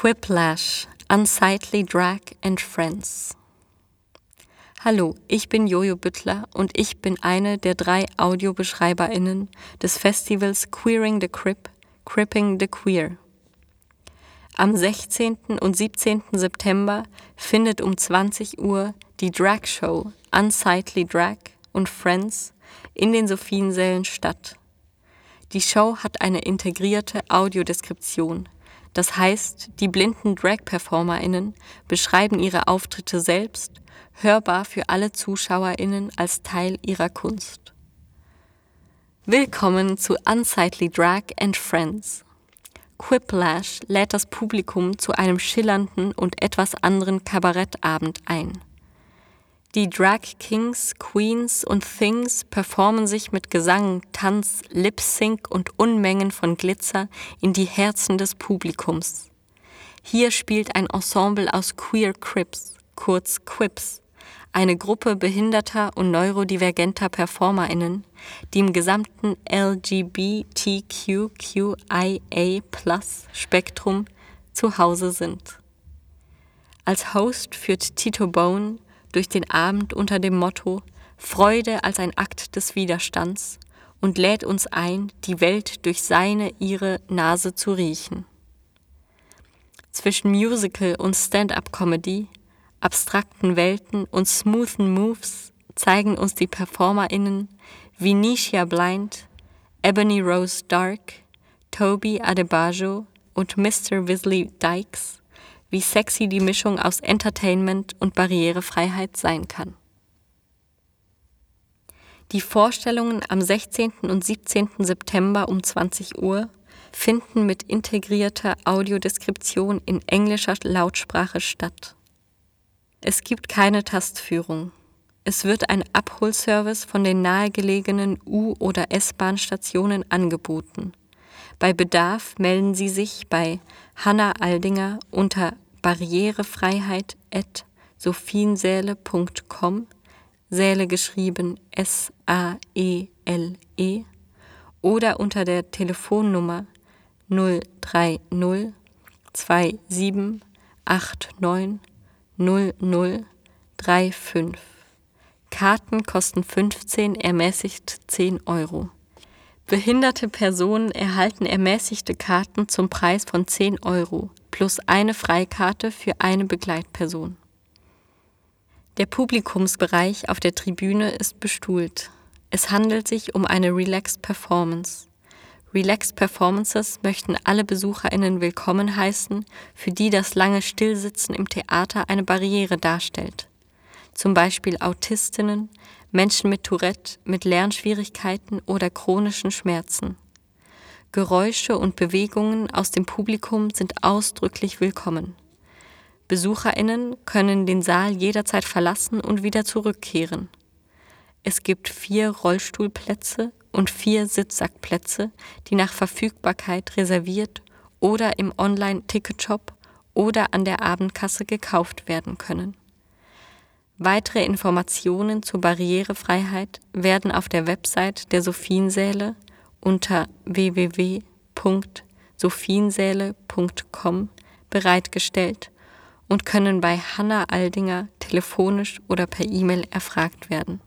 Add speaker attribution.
Speaker 1: Quiplash, Unsightly Drag and Friends. Hallo, ich bin Jojo Büttler und ich bin eine der drei AudiobeschreiberInnen des Festivals Queering the Crip, Cripping the Queer. Am 16. und 17. September findet um 20 Uhr die Drag Show Unsightly Drag und Friends in den Sophiensälen statt. Die Show hat eine integrierte Audiodeskription. Das heißt, die blinden Drag-PerformerInnen beschreiben ihre Auftritte selbst, hörbar für alle ZuschauerInnen als Teil ihrer Kunst. Willkommen zu Unsightly Drag and Friends. Quiplash lädt das Publikum zu einem schillernden und etwas anderen Kabarettabend ein. Die Drag Kings, Queens und Things performen sich mit Gesang, Tanz, Lip Sync und Unmengen von Glitzer in die Herzen des Publikums. Hier spielt ein Ensemble aus Queer Crips, kurz Quips, eine Gruppe behinderter und neurodivergenter PerformerInnen, die im gesamten LGBTQQIA-Spektrum zu Hause sind. Als Host führt Tito Bone durch den Abend unter dem Motto Freude als ein Akt des Widerstands und lädt uns ein, die Welt durch seine, ihre Nase zu riechen. Zwischen Musical und Stand-up-Comedy, abstrakten Welten und smoothen Moves zeigen uns die PerformerInnen wie Nisha Blind, Ebony Rose Dark, Toby Adebajo und Mr. Wisley Dykes wie sexy die Mischung aus Entertainment und Barrierefreiheit sein kann. Die Vorstellungen am 16. und 17. September um 20 Uhr finden mit integrierter Audiodeskription in englischer Lautsprache statt. Es gibt keine Tastführung. Es wird ein Abholservice von den nahegelegenen U- oder S-Bahn-Stationen angeboten. Bei Bedarf melden Sie sich bei Hanna Aldinger unter barrierefreiheit.sophiensäle.com, Säle geschrieben S-A-E-L-E, -E, oder unter der Telefonnummer 030 27 89 0035. Karten kosten 15, ermäßigt 10 Euro. Behinderte Personen erhalten ermäßigte Karten zum Preis von 10 Euro plus eine Freikarte für eine Begleitperson. Der Publikumsbereich auf der Tribüne ist bestuhlt. Es handelt sich um eine Relaxed Performance. Relaxed Performances möchten alle BesucherInnen willkommen heißen, für die das lange Stillsitzen im Theater eine Barriere darstellt. Zum Beispiel Autistinnen, Menschen mit Tourette, mit Lernschwierigkeiten oder chronischen Schmerzen. Geräusche und Bewegungen aus dem Publikum sind ausdrücklich willkommen. Besucherinnen können den Saal jederzeit verlassen und wieder zurückkehren. Es gibt vier Rollstuhlplätze und vier Sitzsackplätze, die nach Verfügbarkeit reserviert oder im Online-Ticketshop oder an der Abendkasse gekauft werden können. Weitere Informationen zur Barrierefreiheit werden auf der Website der Sophiensäle unter www.sophiensäle.com bereitgestellt und können bei Hanna Aldinger telefonisch oder per E-Mail erfragt werden.